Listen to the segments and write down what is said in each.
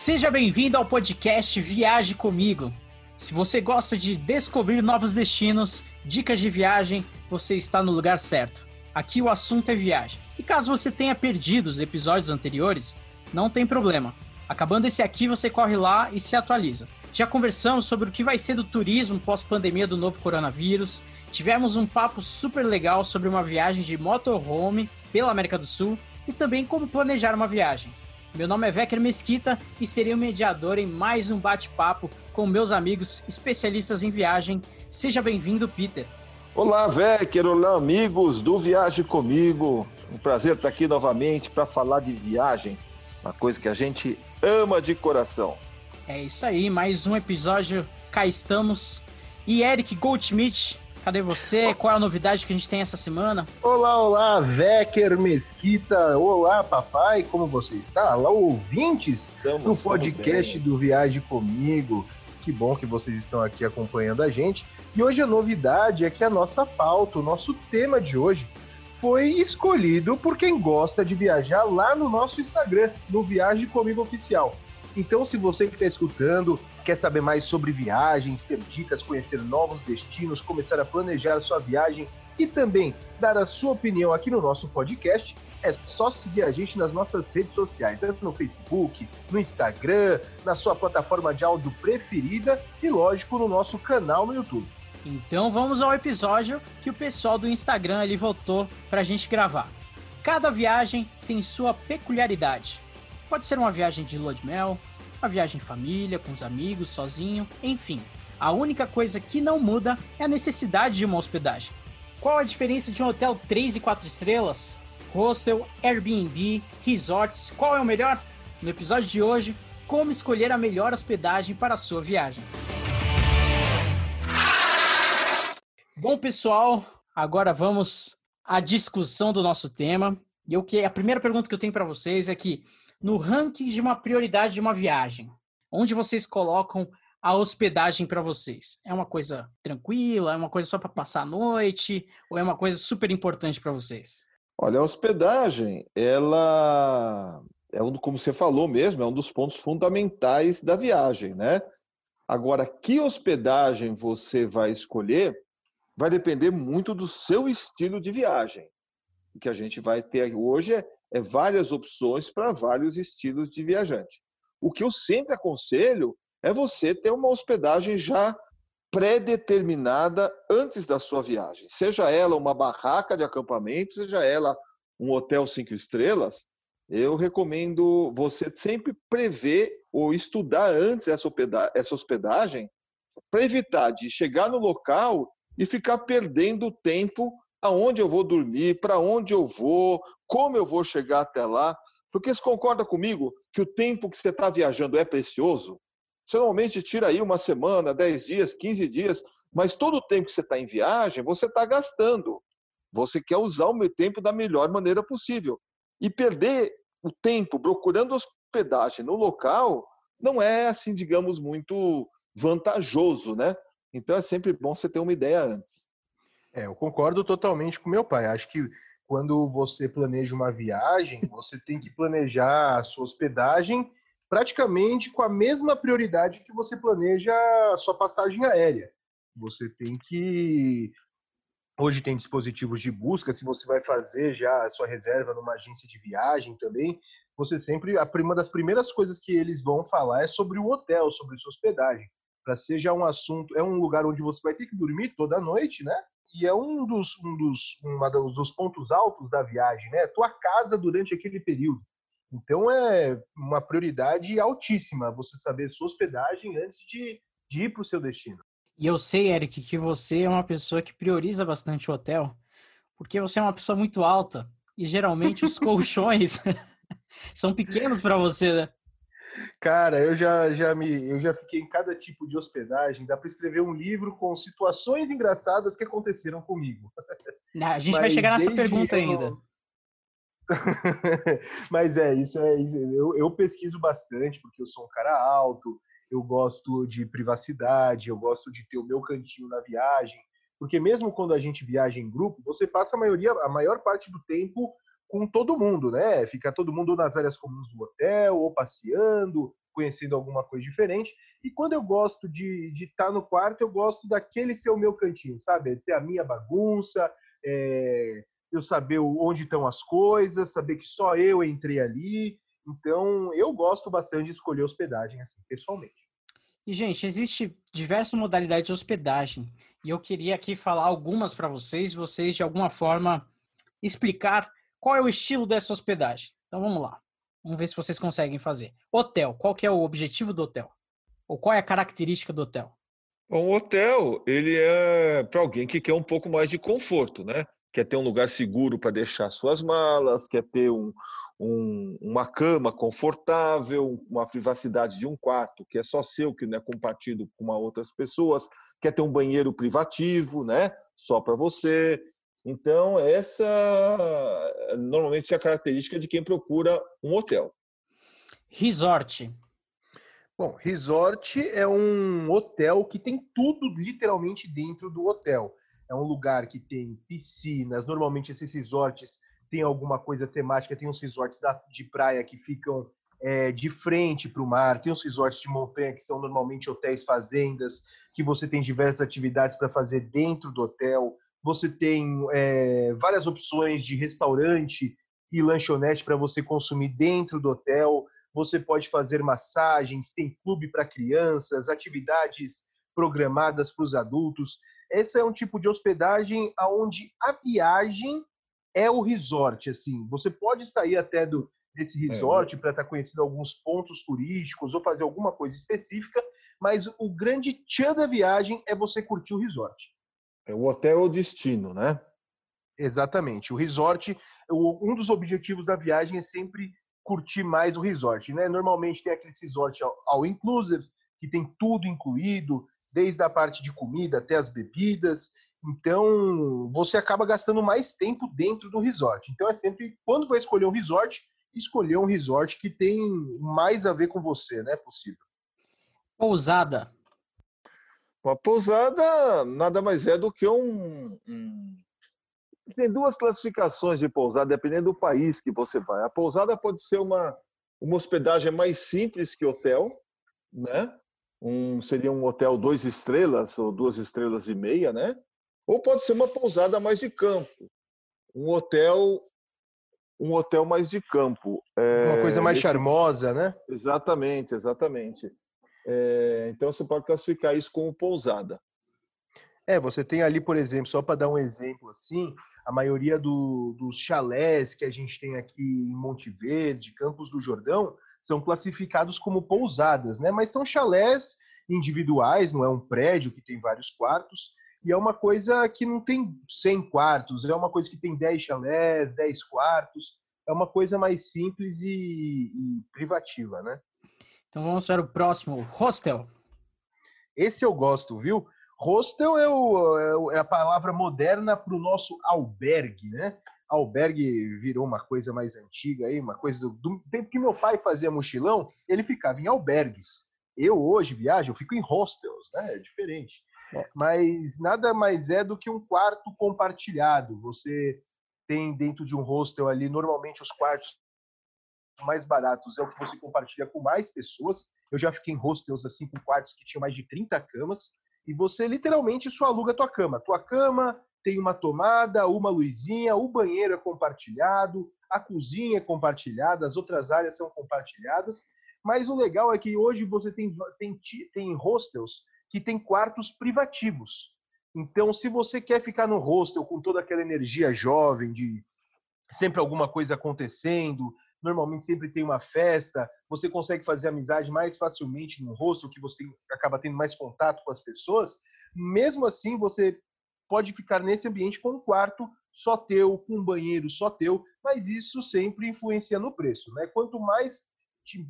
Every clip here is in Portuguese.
Seja bem-vindo ao podcast Viaje Comigo. Se você gosta de descobrir novos destinos, dicas de viagem, você está no lugar certo. Aqui o assunto é viagem. E caso você tenha perdido os episódios anteriores, não tem problema. Acabando esse aqui, você corre lá e se atualiza. Já conversamos sobre o que vai ser do turismo pós-pandemia do novo coronavírus. Tivemos um papo super legal sobre uma viagem de motorhome pela América do Sul e também como planejar uma viagem. Meu nome é Vecker Mesquita e serei o mediador em mais um bate-papo com meus amigos especialistas em viagem. Seja bem-vindo, Peter. Olá, Vecker, olá, amigos do Viagem Comigo. Um prazer estar aqui novamente para falar de viagem, uma coisa que a gente ama de coração. É isso aí, mais um episódio, cá estamos. E Eric Goldschmidt, Cadê você? Qual é a novidade que a gente tem essa semana? Olá, olá, Vecker Mesquita. Olá, papai, como você está? Olá, ouvintes estamos, do podcast do Viagem Comigo. Que bom que vocês estão aqui acompanhando a gente. E hoje a novidade é que a nossa pauta, o nosso tema de hoje, foi escolhido por quem gosta de viajar lá no nosso Instagram, no Viagem Comigo Oficial. Então, se você que está escutando quer saber mais sobre viagens, ter dicas, conhecer novos destinos, começar a planejar sua viagem e também dar a sua opinião aqui no nosso podcast, é só seguir a gente nas nossas redes sociais, tanto no Facebook, no Instagram, na sua plataforma de áudio preferida e, lógico, no nosso canal no YouTube. Então vamos ao episódio que o pessoal do Instagram ali votou para a gente gravar. Cada viagem tem sua peculiaridade. Pode ser uma viagem de lua de mel, uma viagem em família, com os amigos, sozinho, enfim. A única coisa que não muda é a necessidade de uma hospedagem. Qual a diferença de um hotel 3 e 4 estrelas? Hostel, Airbnb, resorts, qual é o melhor? No episódio de hoje, como escolher a melhor hospedagem para a sua viagem. Bom, pessoal, agora vamos à discussão do nosso tema. E eu que a primeira pergunta que eu tenho para vocês é que no ranking de uma prioridade de uma viagem, onde vocês colocam a hospedagem para vocês? É uma coisa tranquila? É uma coisa só para passar a noite? Ou é uma coisa super importante para vocês? Olha, a hospedagem, ela é um, como você falou mesmo, é um dos pontos fundamentais da viagem, né? Agora, que hospedagem você vai escolher vai depender muito do seu estilo de viagem. O que a gente vai ter hoje é é, várias opções para vários estilos de viajante. O que eu sempre aconselho é você ter uma hospedagem já pré-determinada antes da sua viagem. Seja ela uma barraca de acampamento, seja ela um hotel cinco estrelas, eu recomendo você sempre prever ou estudar antes essa hospedagem para evitar de chegar no local e ficar perdendo tempo aonde eu vou dormir, para onde eu vou, como eu vou chegar até lá. Porque você concorda comigo que o tempo que você está viajando é precioso? Você normalmente tira aí uma semana, 10 dias, 15 dias, mas todo o tempo que você está em viagem, você está gastando. Você quer usar o meu tempo da melhor maneira possível. E perder o tempo procurando hospedagem no local não é, assim, digamos, muito vantajoso, né? Então é sempre bom você ter uma ideia antes. É, eu concordo totalmente com meu pai. Acho que quando você planeja uma viagem, você tem que planejar a sua hospedagem praticamente com a mesma prioridade que você planeja a sua passagem aérea. Você tem que Hoje tem dispositivos de busca, se você vai fazer já a sua reserva numa agência de viagem também, você sempre, a uma das primeiras coisas que eles vão falar é sobre o hotel, sobre sua hospedagem, para seja um assunto, é um lugar onde você vai ter que dormir toda noite, né? E é um dos, um dos, uma dos pontos altos da viagem, né? Tua casa durante aquele período. Então é uma prioridade altíssima você saber sua hospedagem antes de, de ir para o seu destino. E eu sei, Eric, que você é uma pessoa que prioriza bastante o hotel, porque você é uma pessoa muito alta e geralmente os colchões são pequenos para você, né? Cara, eu já, já me, eu já fiquei em cada tipo de hospedagem. Dá para escrever um livro com situações engraçadas que aconteceram comigo. a gente Mas vai chegar nessa pergunta eu... ainda. Mas é isso, é isso. Eu, eu pesquiso bastante porque eu sou um cara alto. Eu gosto de privacidade. Eu gosto de ter o meu cantinho na viagem. Porque mesmo quando a gente viaja em grupo, você passa a maioria, a maior parte do tempo com todo mundo, né? Fica todo mundo nas áreas comuns do hotel, ou passeando, conhecendo alguma coisa diferente. E quando eu gosto de estar tá no quarto, eu gosto daquele ser o meu cantinho, sabe? Ter a minha bagunça, é, eu saber onde estão as coisas, saber que só eu entrei ali. Então, eu gosto bastante de escolher hospedagem, assim, pessoalmente. E, gente, existe diversas modalidades de hospedagem. E eu queria aqui falar algumas para vocês, vocês de alguma forma explicar qual é o estilo dessa hospedagem. Então vamos lá. Vamos ver se vocês conseguem fazer. Hotel, qual que é o objetivo do hotel? Ou qual é a característica do hotel? O hotel, ele é para alguém que quer um pouco mais de conforto, né? Quer ter um lugar seguro para deixar suas malas, quer ter um, um, uma cama confortável, uma privacidade de um quarto que é só seu, que não é compartido com outras pessoas, quer ter um banheiro privativo, né? Só para você. Então, essa normalmente é a característica de quem procura um hotel. Resort. Bom, resort é um hotel que tem tudo literalmente dentro do hotel. É um lugar que tem piscinas, normalmente esses resorts têm alguma coisa temática, tem uns resorts de praia que ficam é, de frente para o mar, tem os resorts de montanha que são normalmente hotéis fazendas, que você tem diversas atividades para fazer dentro do hotel você tem é, várias opções de restaurante e lanchonete para você consumir dentro do hotel. Você pode fazer massagens, tem clube para crianças, atividades programadas para os adultos. Esse é um tipo de hospedagem onde a viagem é o resort. Assim, você pode sair até do desse é, resort é, para estar tá conhecendo alguns pontos turísticos ou fazer alguma coisa específica, mas o grande tchan da viagem é você curtir o resort. É o hotel é o destino, né? Exatamente. O resort, um dos objetivos da viagem é sempre curtir mais o resort, né? Normalmente tem aquele resort all inclusive, que tem tudo incluído, desde a parte de comida até as bebidas. Então, você acaba gastando mais tempo dentro do resort. Então, é sempre, quando vai escolher um resort, escolher um resort que tem mais a ver com você, né? Possível. Pousada. Uma pousada nada mais é do que um, um, Tem duas classificações de pousada, dependendo do país que você vai. A pousada pode ser uma, uma hospedagem mais simples que hotel, né? Um, seria um hotel dois estrelas ou duas estrelas e meia, né? Ou pode ser uma pousada mais de campo, um hotel um hotel mais de campo. É, uma coisa mais esse... charmosa, né? Exatamente, exatamente. É, então você pode classificar isso como pousada. É, você tem ali, por exemplo, só para dar um exemplo assim, a maioria do, dos chalés que a gente tem aqui em Monte Verde, Campos do Jordão, são classificados como pousadas, né? Mas são chalés individuais, não é um prédio que tem vários quartos, e é uma coisa que não tem 100 quartos, é uma coisa que tem 10 chalés, 10 quartos, é uma coisa mais simples e, e privativa, né? Então vamos para o próximo, hostel. Esse eu gosto, viu? Hostel é, o, é, é a palavra moderna para o nosso albergue, né? Albergue virou uma coisa mais antiga aí, uma coisa do, do tempo que meu pai fazia mochilão, ele ficava em albergues. Eu hoje viajo, eu fico em hostels, né? É diferente. É. Mas nada mais é do que um quarto compartilhado. Você tem dentro de um hostel ali, normalmente os quartos mais baratos é o que você compartilha com mais pessoas. Eu já fiquei em hostels assim com quartos que tinham mais de 30 camas e você literalmente só aluga a tua cama. Tua cama tem uma tomada, uma luzinha, o banheiro é compartilhado, a cozinha é compartilhada, as outras áreas são compartilhadas. Mas o legal é que hoje você tem, tem, tem hostels que tem quartos privativos. Então, se você quer ficar no hostel com toda aquela energia jovem de sempre alguma coisa acontecendo, normalmente sempre tem uma festa, você consegue fazer amizade mais facilmente no rosto, que você acaba tendo mais contato com as pessoas. Mesmo assim, você pode ficar nesse ambiente com um quarto só teu, com um banheiro só teu, mas isso sempre influencia no preço, né? Quanto mais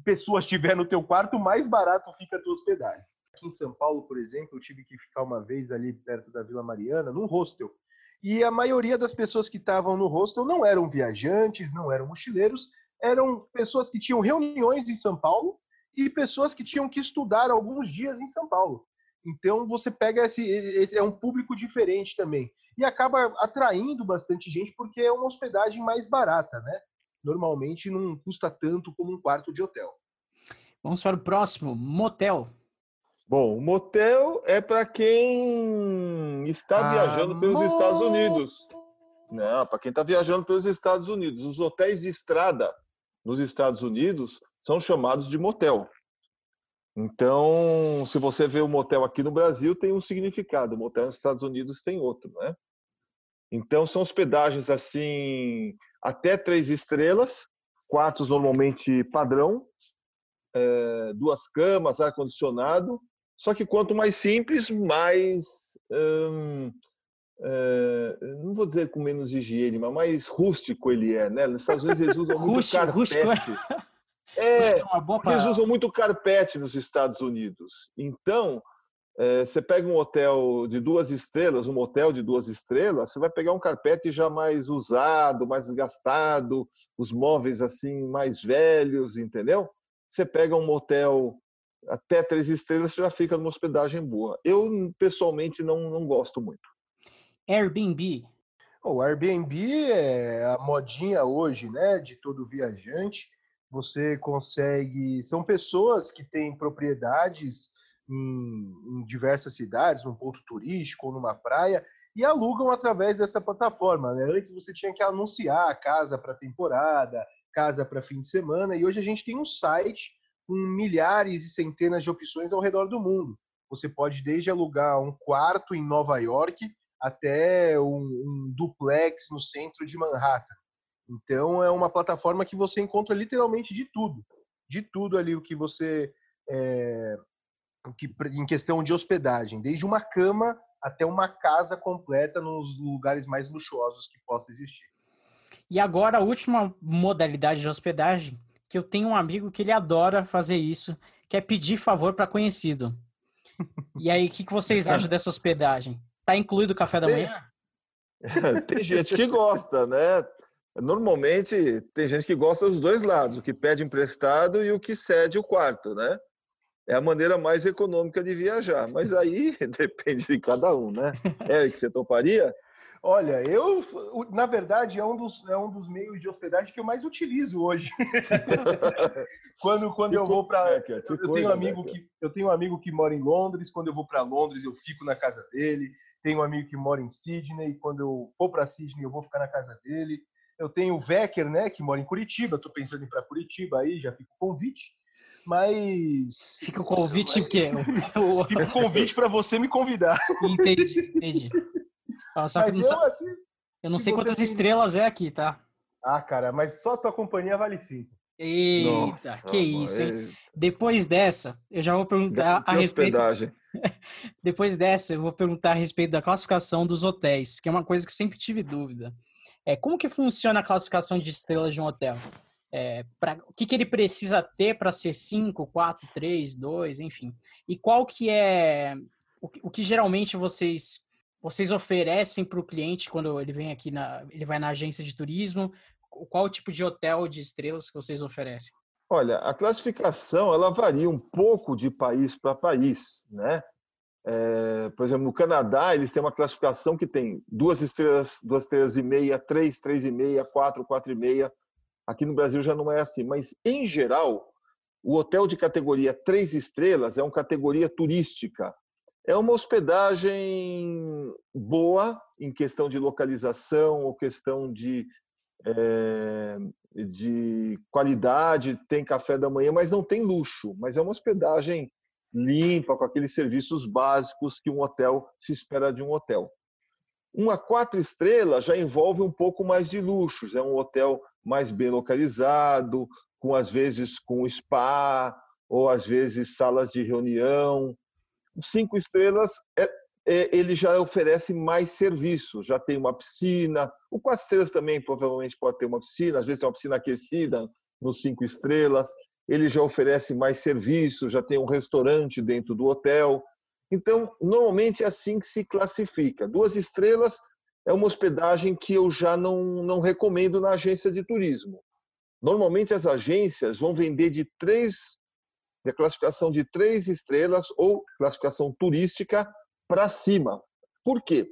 pessoas tiver no teu quarto, mais barato fica a tua hospedagem. Aqui em São Paulo, por exemplo, eu tive que ficar uma vez ali perto da Vila Mariana, num hostel. E a maioria das pessoas que estavam no hostel não eram viajantes, não eram mochileiros, eram pessoas que tinham reuniões em São Paulo e pessoas que tinham que estudar alguns dias em São Paulo. Então você pega esse, esse, é um público diferente também e acaba atraindo bastante gente porque é uma hospedagem mais barata, né? Normalmente não custa tanto como um quarto de hotel. Vamos para o próximo, motel. Bom, o motel é para quem está ah, viajando pelos Estados Unidos. Não, para quem está viajando pelos Estados Unidos. Os hotéis de estrada nos Estados Unidos são chamados de motel. Então, se você vê o motel aqui no Brasil, tem um significado. O motel nos Estados Unidos tem outro, né? Então, são hospedagens assim, até três estrelas, quartos normalmente padrão, é, duas camas, ar-condicionado. Só que quanto mais simples, mais. Hum, não vou dizer com menos higiene, mas mais rústico ele é, né? Nos Estados Unidos eles usam muito carpete. Rústico. É, é eles usam muito carpete nos Estados Unidos. Então, é, você pega um hotel de duas estrelas, um motel de duas estrelas, você vai pegar um carpete já mais usado, mais desgastado, os móveis assim mais velhos, entendeu? Você pega um motel até três estrelas, você já fica numa hospedagem boa. Eu, pessoalmente, não, não gosto muito. Airbnb. O Airbnb é a modinha hoje, né, de todo viajante. Você consegue. São pessoas que têm propriedades em, em diversas cidades, num ponto turístico ou numa praia, e alugam através dessa plataforma. Né? Antes você tinha que anunciar casa para temporada, casa para fim de semana, e hoje a gente tem um site com milhares e centenas de opções ao redor do mundo. Você pode desde alugar um quarto em Nova York até um, um duplex no centro de Manhattan. Então é uma plataforma que você encontra literalmente de tudo, de tudo ali o que você é, que, em questão de hospedagem, desde uma cama até uma casa completa nos lugares mais luxuosos que possa existir. E agora a última modalidade de hospedagem, que eu tenho um amigo que ele adora fazer isso, que é pedir favor para conhecido. E aí, o que, que vocês acham dessa hospedagem? Tá incluído o café da tem, manhã? tem gente que gosta, né? Normalmente tem gente que gosta dos dois lados, o que pede emprestado e o que cede o quarto, né? É a maneira mais econômica de viajar, mas aí depende de cada um, né? Eric, você toparia? Olha, eu, na verdade, é um dos, é um dos meios de hospedagem que eu mais utilizo hoje. quando quando eu vou para. É, eu, eu, tenho um amigo que, eu tenho um amigo que mora em Londres, quando eu vou para Londres, eu fico na casa dele. Tenho um amigo que mora em Sydney, quando eu for para Sydney, eu vou ficar na casa dele. Eu tenho o Vecker, né, que mora em Curitiba, estou pensando em ir para Curitiba aí, já fica o convite. Mas. Fica o convite mas... o quê? Fica o convite para você me convidar. Entendi, entendi. Só mas eu, não, assim, eu não sei quantas tem... estrelas é aqui, tá? Ah, cara, mas só a tua companhia vale cinco. Eita, Nossa, que isso, hein? Depois dessa, eu já vou perguntar a respeito. Hospedagem. Depois dessa, eu vou perguntar a respeito da classificação dos hotéis, que é uma coisa que eu sempre tive dúvida. É, como que funciona a classificação de estrelas de um hotel? É, pra, o que, que ele precisa ter para ser 5, 4, 3, 2, enfim. E qual que é o, o que geralmente vocês vocês oferecem para o cliente quando ele vem aqui na ele vai na agência de turismo? Qual o tipo de hotel de estrelas que vocês oferecem? Olha, a classificação ela varia um pouco de país para país, né? É, por exemplo, no Canadá eles têm uma classificação que tem duas estrelas, duas estrelas e meia, três, três e meia, quatro, quatro e meia. Aqui no Brasil já não é assim, mas em geral o hotel de categoria três estrelas é uma categoria turística. É uma hospedagem boa em questão de localização ou questão de, é, de qualidade, tem café da manhã, mas não tem luxo. Mas é uma hospedagem limpa, com aqueles serviços básicos que um hotel se espera de um hotel. Uma quatro estrelas já envolve um pouco mais de luxos, é um hotel mais bem localizado, com às vezes com spa ou às vezes salas de reunião. Cinco estrelas é, ele já oferece mais serviços, já tem uma piscina. O quatro estrelas também provavelmente pode ter uma piscina, às vezes tem uma piscina aquecida nos cinco estrelas. Ele já oferece mais serviços, já tem um restaurante dentro do hotel. Então, normalmente é assim que se classifica. Duas estrelas é uma hospedagem que eu já não, não recomendo na agência de turismo. Normalmente as agências vão vender de três, de classificação de três estrelas ou classificação turística para cima. Por quê?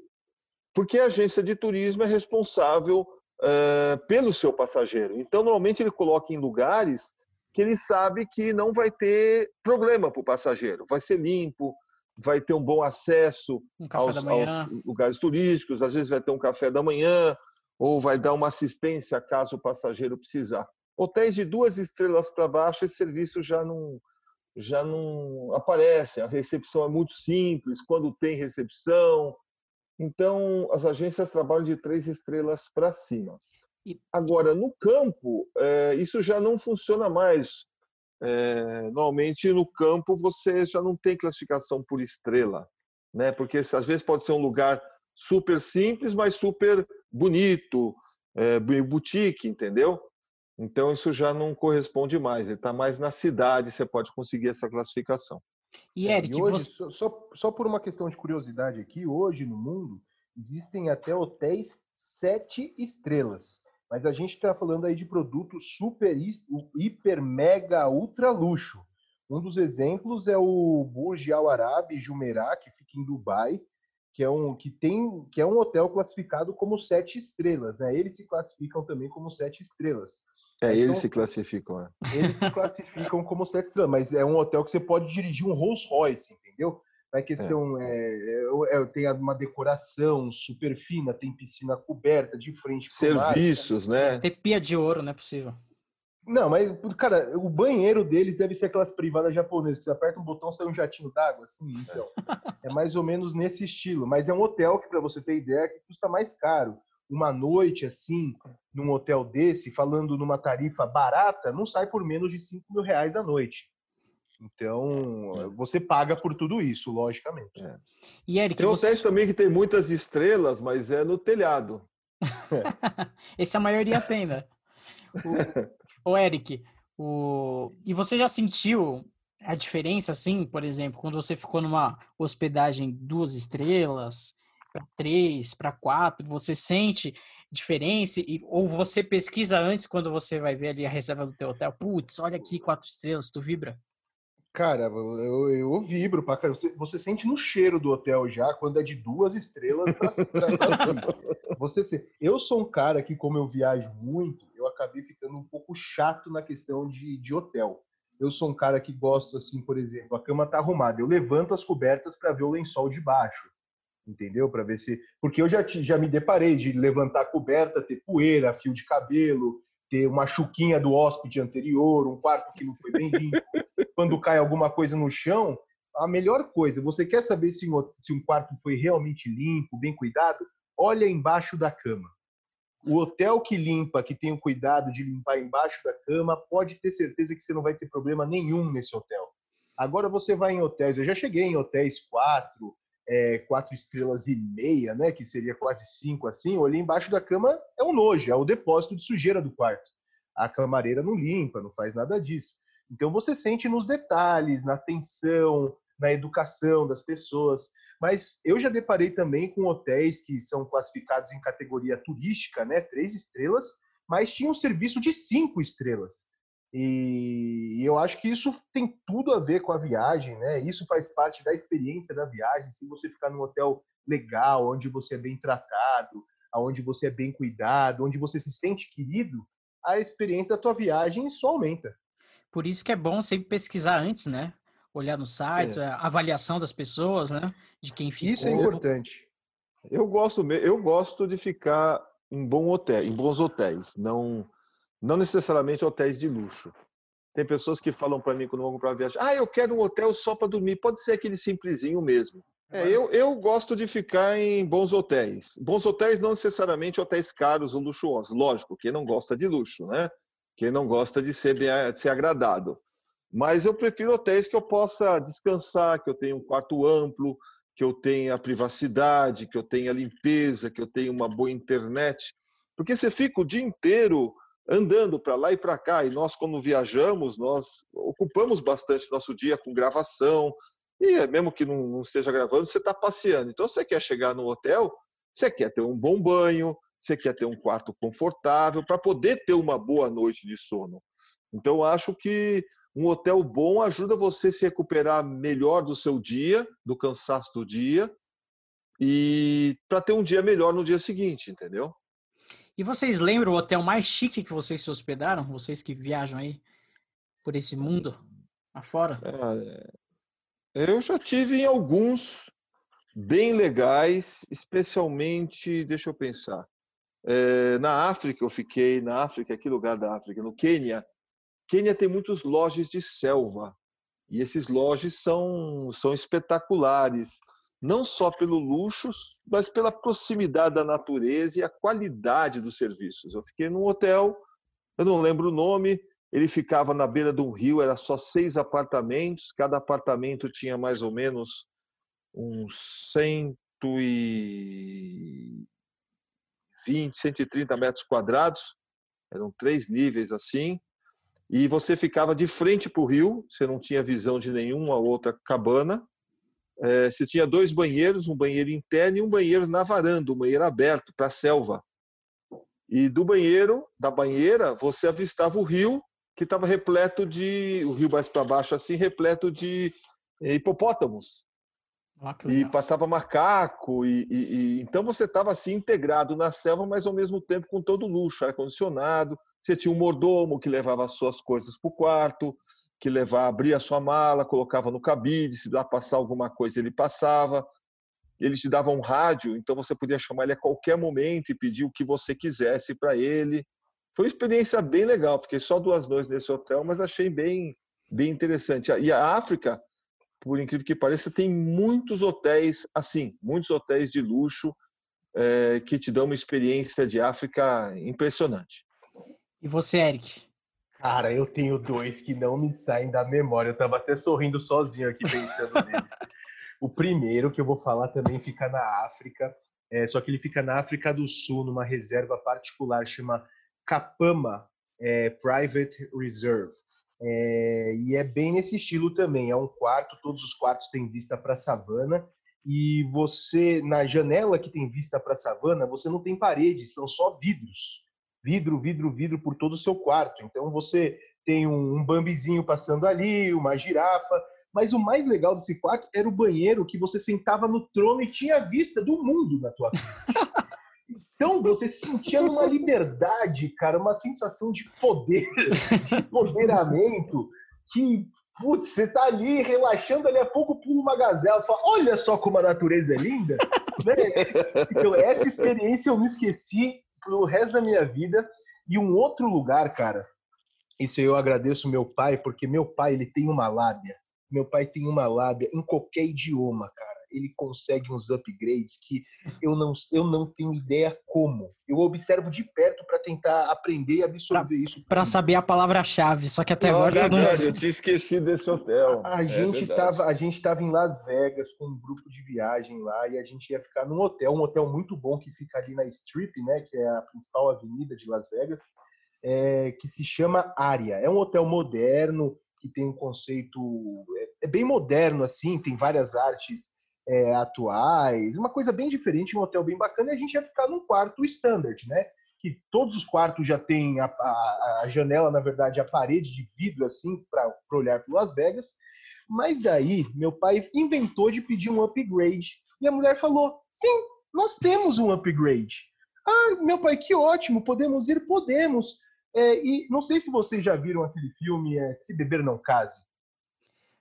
Porque a agência de turismo é responsável uh, pelo seu passageiro. Então, normalmente ele coloca em lugares que ele sabe que não vai ter problema para o passageiro, vai ser limpo, vai ter um bom acesso Um aos, aos lugares turísticos, às vezes vai ter um café da manhã, ou vai dar uma assistência caso o passageiro precisar. Hotéis de duas estrelas para baixo, esse serviço já não, já não aparece. A recepção é muito simples, quando tem recepção. Então, as agências trabalham de três estrelas para cima. Agora, no campo, eh, isso já não funciona mais. Eh, normalmente, no campo, você já não tem classificação por estrela, né? porque às vezes pode ser um lugar super simples, mas super bonito, eh, boutique, entendeu? Então, isso já não corresponde mais. Ele está mais na cidade, você pode conseguir essa classificação. E É, Eric, e hoje, você... só, só, por uma questão de curiosidade aqui, hoje no mundo existem até hotéis sete estrelas. Mas a gente está falando aí de produtos super, hiper, mega, ultra luxo. Um dos exemplos é o Burj Al Arab Jumeirah, que fica em Dubai, que é um que tem que é um hotel classificado como sete estrelas, né? Eles se classificam também como sete estrelas. É, Então- eles se classificam. é. Eles se classificam como sete estrelas, mas é um hotel que você pode dirigir um Rolls Royce, entendeu? Vai questão, é. é- é- tem uma decoração super fina, tem piscina coberta de frente mar. Serviços, né? ter pia de ouro, não é possível. Não, mas, cara, o banheiro deles deve ser aquelas privadas japonesas. Você aperta um botão, sai um jatinho d'água, assim, então. É mais ou menos nesse estilo. Mas é um hotel que, para você ter ideia, que custa mais caro. Uma noite, assim, num hotel desse, falando numa tarifa barata, não sai por menos de 5 mil reais a noite. Então, você paga por tudo isso, logicamente. E Eric, Tem você... hotéis também que tem muitas estrelas, mas é no telhado. esse a maioria tem, né? O, o Eric, o... e você já sentiu a diferença, assim, por exemplo, quando você ficou numa hospedagem duas estrelas, para três, para quatro, você sente diferença? E, ou você pesquisa antes quando você vai ver ali a reserva do teu hotel? Putz, olha aqui, quatro estrelas, tu vibra? Cara, eu, eu vibro pra caramba. Você, você sente no cheiro do hotel já, quando é de duas estrelas pra, pra, pra. Você se- eu sou um cara que, como eu viajo muito, eu acabei ficando um pouco chato na questão de, de hotel. Eu sou um cara que gosto, assim, por exemplo, a cama tá arrumada. Eu levanto as cobertas para ver o lençol de baixo. Entendeu? Para ver se. Porque eu já, já me deparei de levantar a coberta, ter poeira, fio de cabelo, ter uma chuquinha do hóspede anterior, um quarto que não foi bem limpo. Quando cai alguma coisa no chão, a melhor coisa, você quer saber se um, se um quarto foi realmente limpo, bem cuidado? Olha embaixo da cama. O hotel que limpa, que tem o cuidado de limpar embaixo da cama, pode ter certeza que você não vai ter problema nenhum nesse hotel. Agora você vai em hotéis, eu já cheguei em hotéis quatro, é, quatro estrelas e meia, né, que seria quase cinco assim, olhei embaixo da cama, é um nojo, é o depósito de sujeira do quarto. A camareira não limpa, não faz nada disso. Então você sente nos detalhes, na atenção, na educação das pessoas. Mas eu já deparei também com hotéis que são classificados em categoria turística, né, três estrelas, mas tinham um serviço de cinco estrelas. E eu acho que isso tem tudo a ver com a viagem, né? Isso faz parte da experiência da viagem. Se você ficar num hotel legal, onde você é bem tratado, onde você é bem cuidado, onde você se sente querido, a experiência da tua viagem só aumenta. Por isso que é bom sempre pesquisar antes, né? Olhar nos sites, a avaliação das pessoas, né? De quem ficou. Isso é importante. Eu gosto, eu gosto de ficar em bom hotel, em bons hotéis, não não necessariamente hotéis de luxo. Tem pessoas que falam para mim quando vão comprar viagem, ah, eu quero um hotel só para dormir. Pode ser aquele simplesinho mesmo. É, eu, eu gosto de ficar em bons hotéis. Bons hotéis não necessariamente hotéis caros ou luxuosos. Lógico, quem não gosta de luxo, né? Quem não gosta de ser, bem, de ser agradado. Mas eu prefiro hotéis que eu possa descansar, que eu tenha um quarto amplo, que eu tenha privacidade, que eu tenha limpeza, que eu tenha uma boa internet. Porque você fica o dia inteiro andando para lá e para cá, e nós, quando viajamos, nós ocupamos bastante nosso dia com gravação, e mesmo que não, não esteja gravando, você está passeando. Então, você quer chegar no hotel, você quer ter um bom banho, você quer ter um quarto confortável, para poder ter uma boa noite de sono. Então, acho que um hotel bom ajuda você a se recuperar melhor do seu dia, do cansaço do dia, e para ter um dia melhor no dia seguinte, entendeu? E vocês lembram o hotel mais chique que vocês se hospedaram? Vocês que viajam aí? por esse mundo afora? É, eu já tive em alguns bem legais, especialmente, deixa eu pensar, é, na África eu fiquei, na África, que lugar da África? No Quênia. Quênia tem muitos lojas de selva, e esses lojas são, são espetaculares, não só pelo luxo, mas pela proximidade da natureza e a qualidade dos serviços. Eu fiquei num hotel, eu não lembro o nome, ele ficava na beira de um rio, era só seis apartamentos, cada apartamento tinha mais ou menos uns 120, 130 metros quadrados, eram três níveis assim, e você ficava de frente para o rio, você não tinha visão de nenhuma outra cabana. É, você tinha dois banheiros, um banheiro interno e um banheiro na varanda, um banheiro aberto para a selva. E do banheiro, da banheira, você avistava o rio que estava repleto de o rio mais para baixo assim, repleto de hipopótamos. Ah, e passava macaco e, e, e então você estava assim integrado na selva, mas ao mesmo tempo com todo luxo, ar condicionado. Você tinha um mordomo que levava as suas coisas para o quarto, que levava, abria a sua mala, colocava no cabide, se lá passar alguma coisa ele passava. Ele te dava um rádio, então você podia chamar ele a qualquer momento e pedir o que você quisesse para ele. Foi uma experiência bem legal. Fiquei só duas noites nesse hotel, mas achei bem, bem interessante. E a África, por incrível que pareça, tem muitos hotéis assim, muitos hotéis de luxo é, que te dão uma experiência de África impressionante. E você, Eric? Cara, eu tenho dois que não me saem da memória. Eu tava até sorrindo sozinho aqui pensando neles. O primeiro que eu vou falar também fica na África, é, só que ele fica na África do Sul, numa reserva particular, chama Kapama é, Private Reserve. É, e é bem nesse estilo também. É um quarto, todos os quartos têm vista para a savana. E você, na janela que tem vista para a savana, você não tem paredes, são só vidros vidro, vidro, vidro por todo o seu quarto. Então você tem um, um bambizinho passando ali, uma girafa. Mas o mais legal desse quarto era o banheiro que você sentava no trono e tinha vista do mundo na tua frente. Então você sentia uma liberdade, cara, uma sensação de poder, de empoderamento, que, putz, você tá ali relaxando, ali a pouco pula uma gazela, fala, olha só como a natureza é linda. né? Então, essa experiência eu não esqueci pro resto da minha vida. E um outro lugar, cara, isso eu agradeço meu pai, porque meu pai ele tem uma lábia. Meu pai tem uma lábia em qualquer idioma, cara ele consegue uns upgrades que eu não, eu não tenho ideia como. Eu observo de perto para tentar aprender e absorver pra, isso. Para saber a palavra-chave, só que até não, agora... É verdade, eu tinha esquecido desse hotel. A, a é gente tava, a gente tava em Las Vegas com um grupo de viagem lá e a gente ia ficar num hotel, um hotel muito bom que fica ali na Strip, né, que é a principal avenida de Las Vegas, é, que se chama Aria. É um hotel moderno, que tem um conceito é, é bem moderno assim, tem várias artes é, atuais, uma coisa bem diferente, um hotel bem bacana, e a gente ia ficar num quarto standard, né? Que todos os quartos já tem a, a, a janela, na verdade, a parede de vidro, assim, para olhar para Las Vegas. Mas daí, meu pai inventou de pedir um upgrade. E a mulher falou: sim, nós temos um upgrade. Ah, meu pai, que ótimo, podemos ir? Podemos. É, e não sei se vocês já viram aquele filme é, Se Beber Não Case.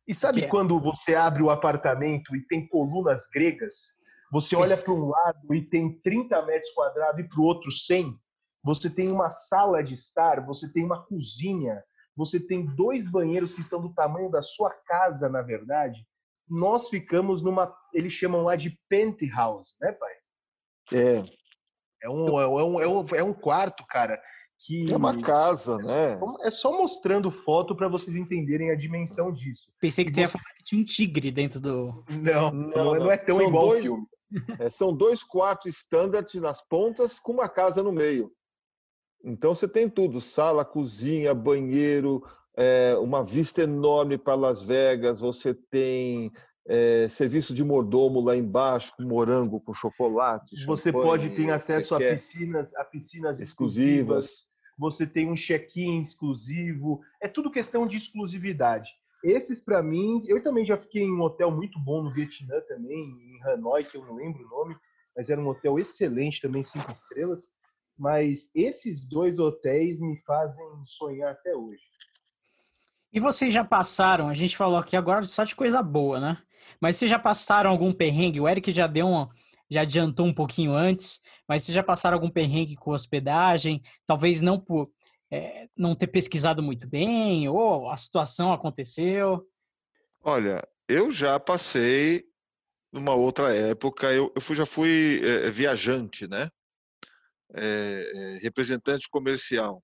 E sabe é? quando você abre o apartamento e tem colunas gregas? Você olha para um lado e tem 30 metros quadrados e para o outro 100. Você tem uma sala de estar, você tem uma cozinha, você tem dois banheiros que são do tamanho da sua casa, na verdade. Nós ficamos numa, eles chamam lá de penthouse, né, pai? É. É um, é um, é um, é um quarto, cara, que é uma casa, né? É só mostrando foto para vocês entenderem a dimensão disso. Pensei que tinha que tinha um tigre dentro do. Não, não, não, não é tão são igual dois, filme. É, são dois quartos standard nas pontas com uma casa no meio. Então você tem tudo: sala, cozinha, banheiro, é, uma vista enorme para Las Vegas. Você tem é, serviço de mordomo lá embaixo, com morango, com chocolate. Você pode ter acesso a piscinas, a piscinas exclusivas. exclusivas. Você tem um check-in exclusivo. É tudo questão de exclusividade. Esses, para mim, eu também já fiquei em um hotel muito bom no Vietnã também, em Hanoi, que eu não lembro o nome, mas era um hotel excelente também, cinco estrelas. Mas esses dois hotéis me fazem sonhar até hoje. E vocês já passaram, a gente falou aqui agora só de coisa boa, né? Mas vocês já passaram algum perrengue? O Eric já deu um, já adiantou um pouquinho antes, mas vocês já passaram algum perrengue com hospedagem? Talvez não por é, não ter pesquisado muito bem, ou a situação aconteceu? Olha, eu já passei numa outra época, eu, eu fui, já fui é, viajante, né? É, representante comercial.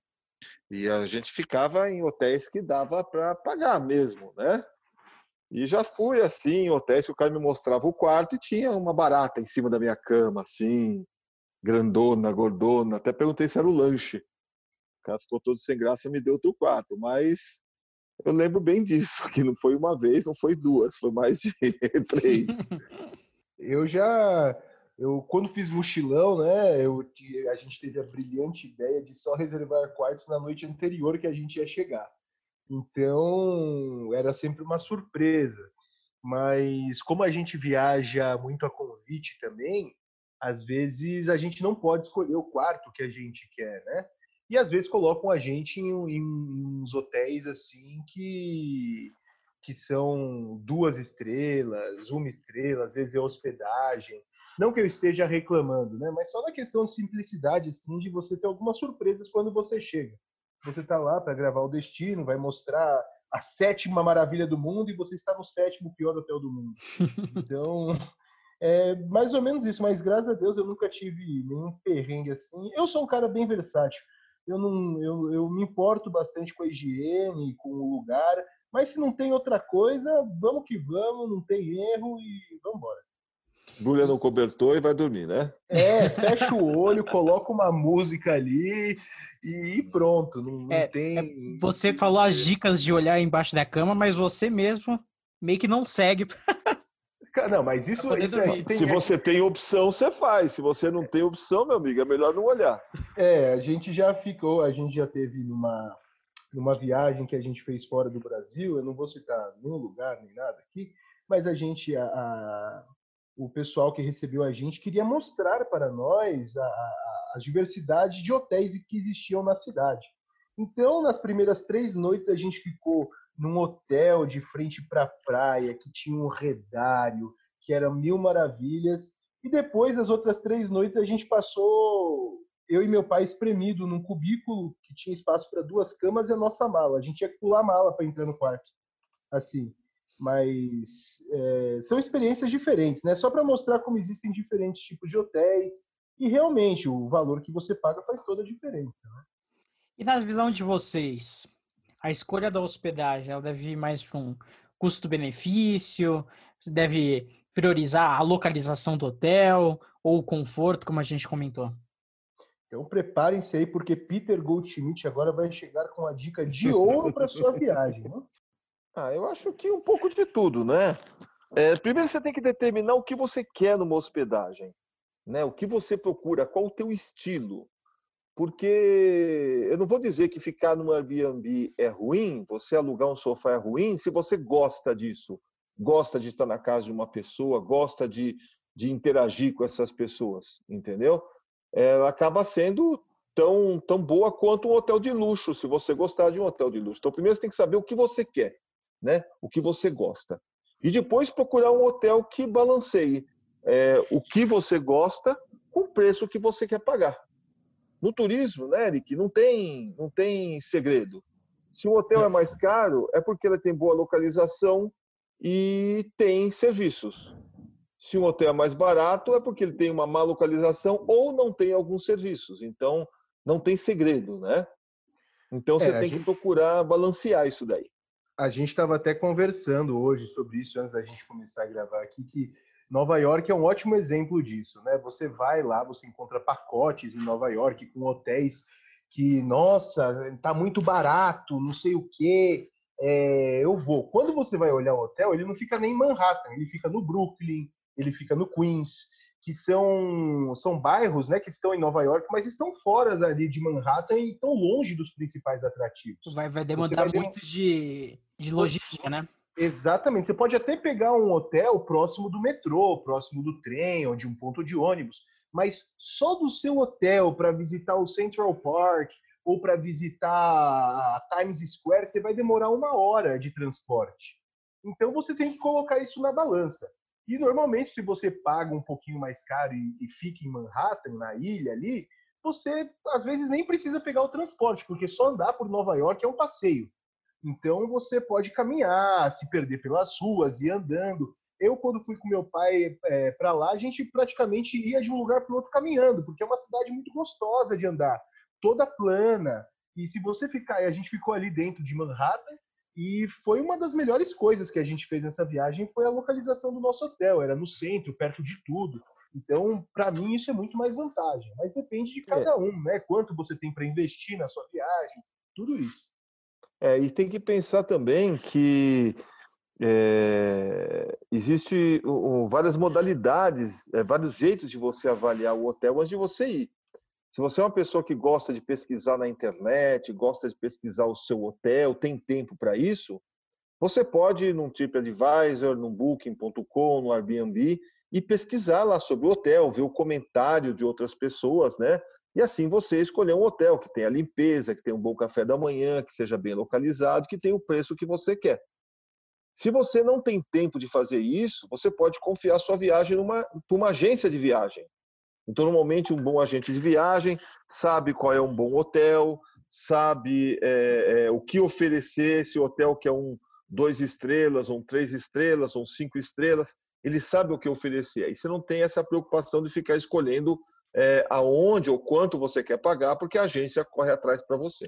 E a gente ficava em hotéis que dava para pagar mesmo, né? E já fui assim, em hotéis que o cara me mostrava o quarto e tinha uma barata em cima da minha cama, assim, grandona, gordona. Até perguntei se era o lanche. O cara ficou todo sem graça e me deu outro quarto. Mas eu lembro bem disso, que não foi uma vez, não foi duas, foi mais de três. Eu já eu quando fiz mochilão, né, eu, a gente teve a brilhante ideia de só reservar quartos na noite anterior que a gente ia chegar. Então, era sempre uma surpresa. Mas como a gente viaja muito a convite também, às vezes a gente não pode escolher o quarto que a gente quer, né? E às vezes colocam a gente em, em, uns hotéis assim que que são duas estrelas, uma estrela, às vezes é hospedagem. Não que eu esteja reclamando, né? Mas só na questão de simplicidade, assim, de você ter algumas surpresas quando você chega. Você está lá para gravar o destino, vai mostrar a sétima maravilha do mundo e você está no sétimo pior hotel do mundo. Então, é mais ou menos isso. Mas graças a Deus eu nunca tive nenhum perrengue assim. Eu sou um cara bem versátil. Eu não, eu, eu me importo bastante com a higiene, com o lugar. Mas se não tem outra coisa, vamos que vamos, não tem erro e vamos embora. Bulha no cobertor e vai dormir, né? É, fecha o olho, coloca uma música ali e pronto. Não, não é, tem. É, você falou as dicas de olhar embaixo da cama, mas você mesmo meio que não segue. Não, mas isso, isso tem... Se você tem opção, você faz. Se você não tem opção, meu amigo, é melhor não olhar. É, a gente já ficou, a gente já teve numa, numa viagem que a gente fez fora do Brasil, eu não vou citar nenhum lugar nem nada aqui, mas a gente, a, a o pessoal que recebeu a gente queria mostrar para nós a, a, a diversidade de hotéis que existiam na cidade. Então, nas primeiras três noites, a gente ficou num hotel de frente para a praia, que tinha um redário, que era mil maravilhas. E depois, as outras três noites, a gente passou, eu e meu pai, espremido num cubículo que tinha espaço para duas camas e a nossa mala. A gente tinha que pular a mala para entrar no quarto. Assim mas é, são experiências diferentes, né? Só para mostrar como existem diferentes tipos de hotéis e realmente o valor que você paga faz toda a diferença. Né? E na visão de vocês, a escolha da hospedagem, ela deve ir mais para um custo-benefício? Deve priorizar a localização do hotel ou o conforto, como a gente comentou? Então preparem-se aí, porque Peter Goldschmidt agora vai chegar com a dica de ouro para sua viagem. Né? Ah, eu acho que um pouco de tudo, né? É, primeiro você tem que determinar o que você quer numa hospedagem, né? O que você procura, qual o teu estilo. Porque eu não vou dizer que ficar no Airbnb é ruim, você alugar um sofá é ruim, se você gosta disso, gosta de estar na casa de uma pessoa, gosta de, de interagir com essas pessoas, entendeu? Ela acaba sendo tão, tão boa quanto um hotel de luxo, se você gostar de um hotel de luxo. Então, primeiro você tem que saber o que você quer né? o que você gosta. E depois procurar um hotel que balanceie é, o que você gosta com o preço que você quer pagar. No turismo, né, Eric, não tem, não tem segredo. Se um hotel é mais caro, é porque ele tem boa localização e tem serviços. Se um hotel é mais barato, é porque ele tem uma má localização ou não tem alguns serviços. Então, não tem segredo, né? Então, você é, tem gente... que procurar balancear isso daí a gente estava até conversando hoje sobre isso antes da gente começar a gravar aqui, que Nova York é um ótimo exemplo disso, né? Você vai lá, você encontra pacotes em Nova York com hotéis que, nossa, tá muito barato, não sei o quê, é, eu vou. Quando você vai olhar o hotel, ele não fica nem em Manhattan, ele fica no Brooklyn, ele fica no Queens, que são, são bairros né, que estão em Nova York, mas estão fora ali de Manhattan e estão longe dos principais atrativos. Vai, vai demandar vai muito de, de logística, né? Exatamente. Você pode até pegar um hotel próximo do metrô, próximo do trem ou de um ponto de ônibus, mas só do seu hotel para visitar o Central Park, ou para visitar a Times Square, você vai demorar uma hora de transporte. Então você tem que colocar isso na balança. E normalmente, se você paga um pouquinho mais caro e, e fica em Manhattan, na ilha ali, você às vezes nem precisa pegar o transporte, porque só andar por Nova York é um passeio. Então você pode caminhar, se perder pelas ruas, ir andando. Eu, quando fui com meu pai é, para lá, a gente praticamente ia de um lugar para o outro caminhando, porque é uma cidade muito gostosa de andar, toda plana. E se você ficar, a gente ficou ali dentro de Manhattan, e foi uma das melhores coisas que a gente fez nessa viagem foi a localização do nosso hotel, era no centro, perto de tudo. Então, para mim isso é muito mais vantagem, mas depende de cada é. um, né? Quanto você tem para investir na sua viagem, tudo isso. É, e tem que pensar também que é, existe várias modalidades, é, vários jeitos de você avaliar o hotel antes de você ir. Se você é uma pessoa que gosta de pesquisar na internet, gosta de pesquisar o seu hotel, tem tempo para isso, você pode ir num TripAdvisor, num Booking.com, no Airbnb e pesquisar lá sobre o hotel, ver o comentário de outras pessoas, né? E assim você escolher um hotel que tenha limpeza, que tenha um bom café da manhã, que seja bem localizado, que tenha o preço que você quer. Se você não tem tempo de fazer isso, você pode confiar sua viagem numa uma agência de viagem. Então, normalmente, um bom agente de viagem sabe qual é um bom hotel, sabe é, é, o que oferecer, se o hotel quer um dois estrelas, um três estrelas, um cinco estrelas, ele sabe o que oferecer. Aí você não tem essa preocupação de ficar escolhendo é, aonde ou quanto você quer pagar, porque a agência corre atrás para você.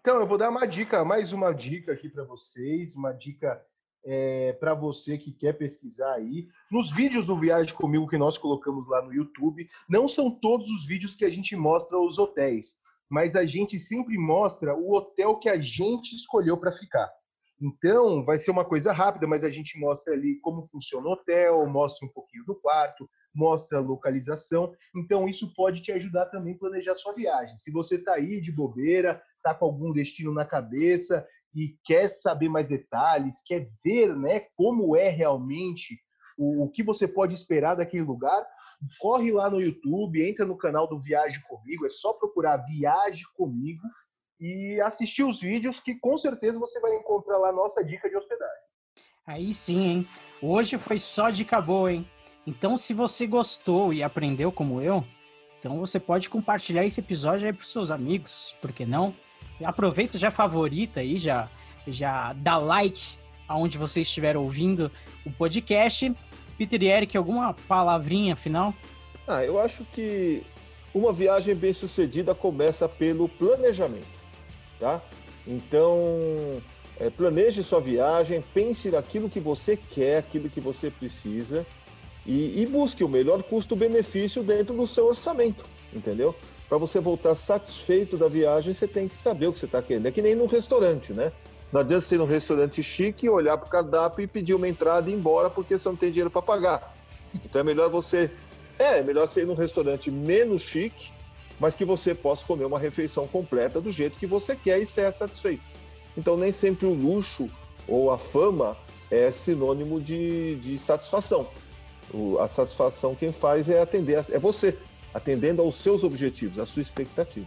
Então, eu vou dar uma dica, mais uma dica aqui para vocês, uma dica é, para você que quer pesquisar aí. Nos vídeos do Viagem Comigo que nós colocamos lá no YouTube, não são todos os vídeos que a gente mostra os hotéis, mas a gente sempre mostra o hotel que a gente escolheu para ficar. Então, vai ser uma coisa rápida, mas a gente mostra ali como funciona o hotel, mostra um pouquinho do quarto, mostra a localização. Então, isso pode te ajudar também a planejar sua viagem. Se você está aí de bobeira, está com algum destino na cabeça e quer saber mais detalhes, quer ver né, como é realmente o, o que você pode esperar daquele lugar, corre lá no YouTube, entra no canal do Viagem Comigo, é só procurar Viagem Comigo e assistir os vídeos que com certeza você vai encontrar lá nossa dica de hospedagem. Aí sim, hein? Hoje foi só dica boa, hein? Então, se você gostou e aprendeu como eu, então você pode compartilhar esse episódio aí para seus amigos, por que não? Aproveita, já favorita aí, já, já dá like aonde você estiver ouvindo o podcast. Peter e Eric, alguma palavrinha final? Ah, eu acho que uma viagem bem sucedida começa pelo planejamento, tá? Então, é, planeje sua viagem, pense naquilo que você quer, aquilo que você precisa e, e busque o melhor custo-benefício dentro do seu orçamento, entendeu? Para você voltar satisfeito da viagem, você tem que saber o que você está querendo. É que nem num restaurante, né? Não adianta você ir num restaurante chique, olhar para o cardápio e pedir uma entrada e ir embora porque você não tem dinheiro para pagar. Então é melhor você. É, é melhor você ir num restaurante menos chique, mas que você possa comer uma refeição completa do jeito que você quer e ser satisfeito. Então nem sempre o luxo ou a fama é sinônimo de, de satisfação. O, a satisfação quem faz é atender, é você atendendo aos seus objetivos, à sua expectativa.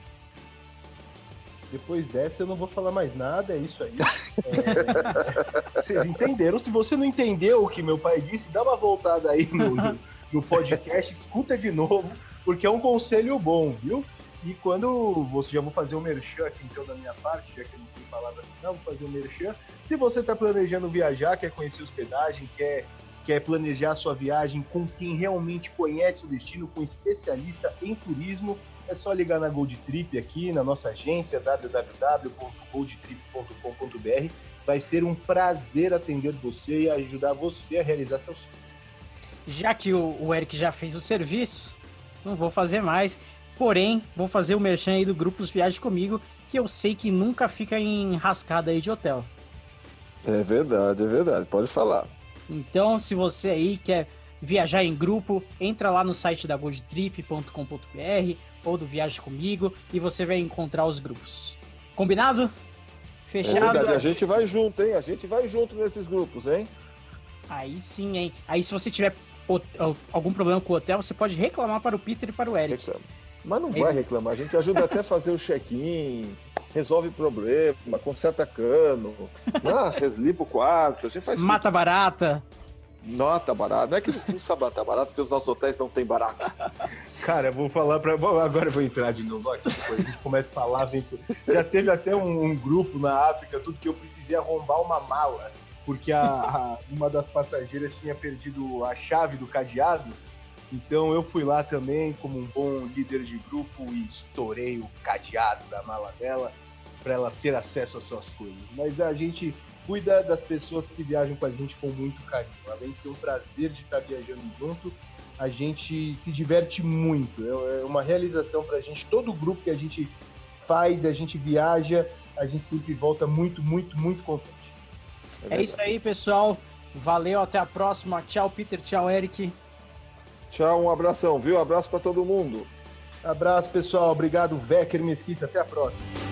Depois dessa eu não vou falar mais nada, é isso aí. É... Vocês entenderam? Se você não entendeu o que meu pai disse, dá uma voltada aí no, no, no podcast, escuta de novo, porque é um conselho bom, viu? E quando você já vou fazer o um merchan aqui então da minha parte, já que não tem palavra final, vou fazer o um merchan. Se você está planejando viajar, quer conhecer hospedagem, quer quer planejar sua viagem com quem realmente conhece o destino, com um especialista em turismo, é só ligar na Gold Trip aqui na nossa agência www.goldtrip.com.br. Vai ser um prazer atender você e ajudar você a realizar seus sonhos. Já que o, Eric já fez o serviço, não vou fazer mais. Porém, vou fazer o merchan aí do Grupos Viagem Comigo, que eu sei que nunca fica em rascada aí de hotel. É verdade, é verdade. Pode falar. Então, se você aí quer viajar em grupo, entra lá no site da goldtrip.com.br ou do Viaje Comigo e você vai encontrar os grupos. Combinado? Fechado? É verdade, a gente vai junto, hein? A gente vai junto nesses grupos, hein? Aí sim, hein? Aí se você tiver algum problema com o hotel, você pode reclamar para o Peter e para o Eric. Reclama. Mas não vai reclamar, a gente ajuda até a fazer o check-in, resolve problema, conserta cano, ah, reslipa o quarto, a gente faz Mata tudo. barata. Nota barata. Não é que não custa matar barata, porque os nossos hotéis não tem barata. Cara, vou falar para Agora eu vou entrar de novo aqui. Depois a gente começa a falar. Vem... Já teve até um, um, grupo na África, tudo que eu precisei arrombar uma mala, porque a, a, uma das passageiras tinha perdido a chave do cadeado. Então eu fui lá também, como um bom líder de grupo, e estourei o cadeado da mala dela para ela ter acesso às suas coisas. Mas a gente cuida das pessoas que viajam com a gente com muito carinho. Além de ser um prazer de estar viajando junto, a gente se diverte muito. É, é uma realização para a gente. Todo grupo que a gente faz, a gente viaja, a gente sempre volta muito, muito, muito contente. É, é isso aí, pessoal. Valeu, até a próxima. Tchau, Peter. Tchau, Eric. Tchau, um abração, viu? Abraço para todo mundo. Abraço, pessoal. Obrigado, Vecker Mesquita. Até a próxima.